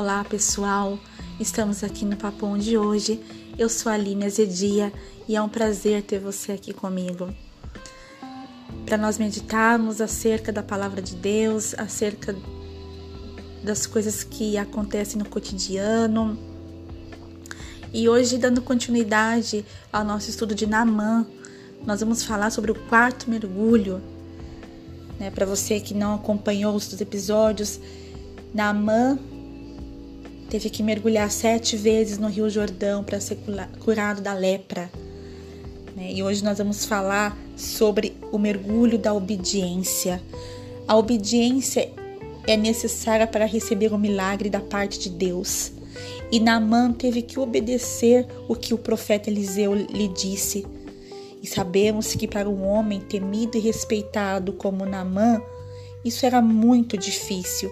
Olá pessoal, estamos aqui no Papão de hoje. Eu sou a Aline Azedia e é um prazer ter você aqui comigo. Para nós meditarmos acerca da palavra de Deus, acerca das coisas que acontecem no cotidiano. E hoje, dando continuidade ao nosso estudo de Namã, nós vamos falar sobre o quarto mergulho. Né? Para você que não acompanhou os episódios, Naamã teve que mergulhar sete vezes no Rio Jordão para ser curado da lepra. Né? E hoje nós vamos falar sobre o mergulho da obediência. A obediência é necessária para receber o milagre da parte de Deus. E Naamã teve que obedecer o que o profeta Eliseu lhe disse. E sabemos que para um homem temido e respeitado como Naamã, isso era muito difícil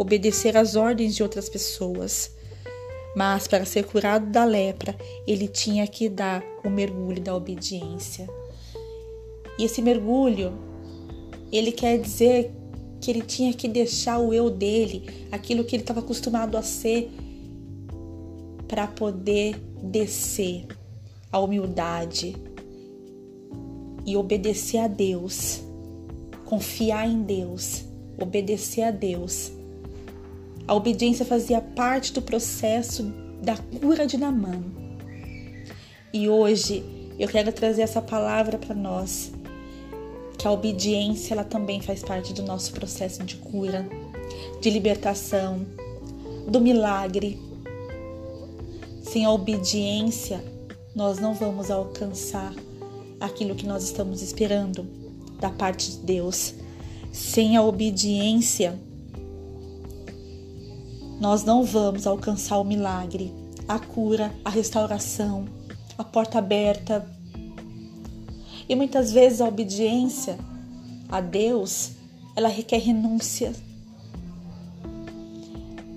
obedecer às ordens de outras pessoas. Mas para ser curado da lepra, ele tinha que dar o mergulho da obediência. E esse mergulho, ele quer dizer que ele tinha que deixar o eu dele, aquilo que ele estava acostumado a ser, para poder descer a humildade e obedecer a Deus, confiar em Deus, obedecer a Deus a obediência fazia parte do processo da cura de Namã. E hoje eu quero trazer essa palavra para nós, que a obediência ela também faz parte do nosso processo de cura, de libertação, do milagre. Sem a obediência, nós não vamos alcançar aquilo que nós estamos esperando da parte de Deus. Sem a obediência, nós não vamos alcançar o milagre, a cura, a restauração, a porta aberta. E muitas vezes a obediência a Deus, ela requer renúncia.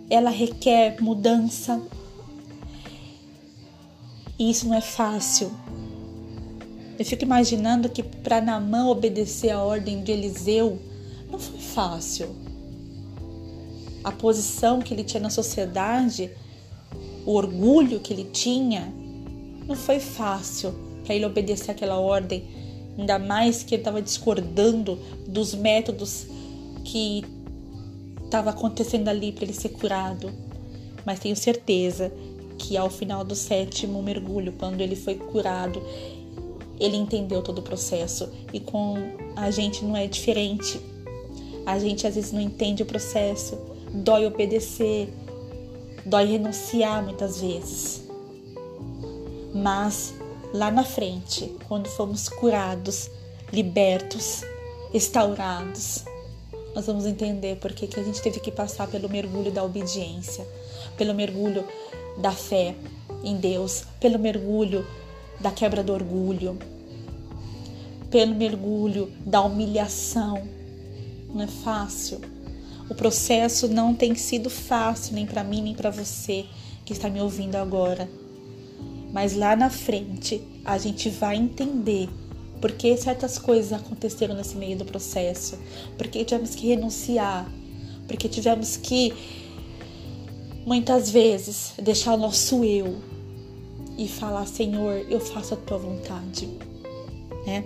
Ela requer mudança. E isso não é fácil. Eu fico imaginando que para Namã obedecer a ordem de Eliseu não foi fácil a posição que ele tinha na sociedade, o orgulho que ele tinha, não foi fácil para ele obedecer aquela ordem, ainda mais que ele estava discordando dos métodos que estava acontecendo ali para ele ser curado. Mas tenho certeza que ao final do sétimo mergulho, quando ele foi curado, ele entendeu todo o processo e com a gente não é diferente. A gente às vezes não entende o processo, dói obedecer, dói renunciar muitas vezes. Mas lá na frente, quando fomos curados, libertos, restaurados, nós vamos entender por que, que a gente teve que passar pelo mergulho da obediência, pelo mergulho da fé em Deus, pelo mergulho da quebra do orgulho, pelo mergulho da humilhação. Não é fácil. O processo não tem sido fácil nem para mim nem para você que está me ouvindo agora. Mas lá na frente a gente vai entender por que certas coisas aconteceram nesse meio do processo, porque tivemos que renunciar, porque tivemos que muitas vezes deixar o nosso eu e falar: Senhor, eu faço a tua vontade, né?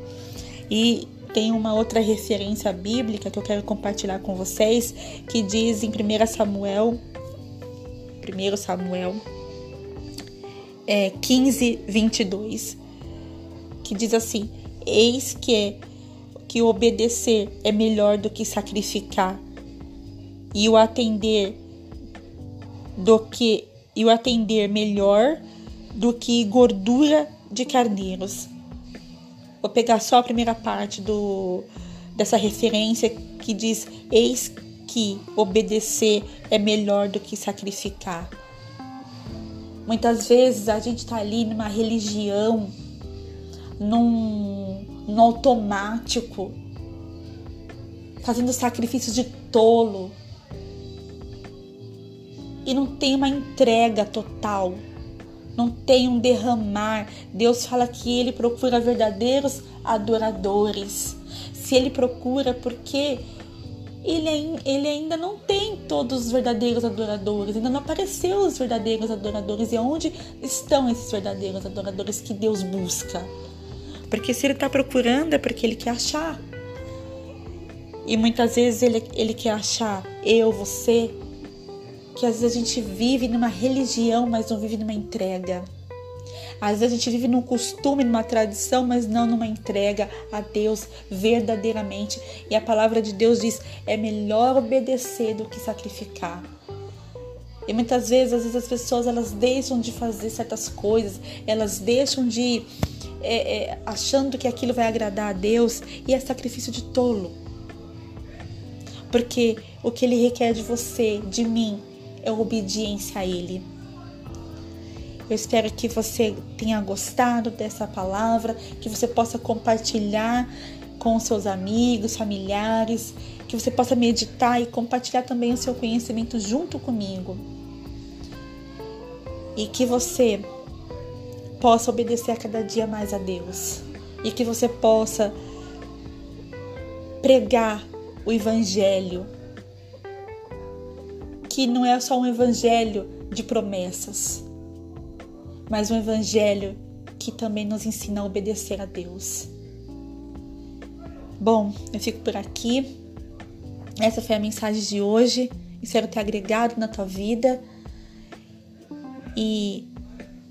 E tem uma outra referência bíblica que eu quero compartilhar com vocês, que diz em 1 Samuel, 1 Samuel é, 15, 22, que diz assim: Eis que, é, que obedecer é melhor do que sacrificar, e o atender do que e o atender melhor do que gordura de carneiros. Vou pegar só a primeira parte do, dessa referência que diz: Eis que obedecer é melhor do que sacrificar. Muitas vezes a gente está ali numa religião, num, num automático, fazendo sacrifícios de tolo e não tem uma entrega total não tem um derramar. Deus fala que ele procura verdadeiros adoradores. Se ele procura, porque ele, ele ainda não tem todos os verdadeiros adoradores, ainda não apareceu os verdadeiros adoradores. E onde estão esses verdadeiros adoradores que Deus busca? Porque se ele está procurando é porque ele quer achar. E muitas vezes ele, ele quer achar eu, você, que às vezes a gente vive numa religião, mas não vive numa entrega. Às vezes a gente vive num costume, numa tradição, mas não numa entrega a Deus verdadeiramente. E a palavra de Deus diz: é melhor obedecer do que sacrificar. E muitas vezes, às vezes as pessoas elas deixam de fazer certas coisas, elas deixam de é, é, achando que aquilo vai agradar a Deus e é sacrifício de tolo. Porque o que Ele requer de você, de mim, é obediência a Ele. Eu espero que você tenha gostado dessa palavra, que você possa compartilhar com seus amigos, familiares, que você possa meditar e compartilhar também o seu conhecimento junto comigo. E que você possa obedecer a cada dia mais a Deus. E que você possa pregar o Evangelho, que não é só um Evangelho de promessas, mas um evangelho que também nos ensina a obedecer a Deus. Bom, eu fico por aqui. Essa foi a mensagem de hoje. Espero ter agregado na tua vida. E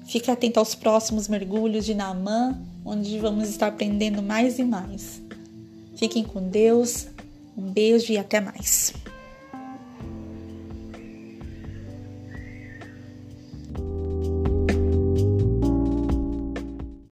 fica atento aos próximos mergulhos de Naamã, onde vamos estar aprendendo mais e mais. Fiquem com Deus. Um beijo e até mais.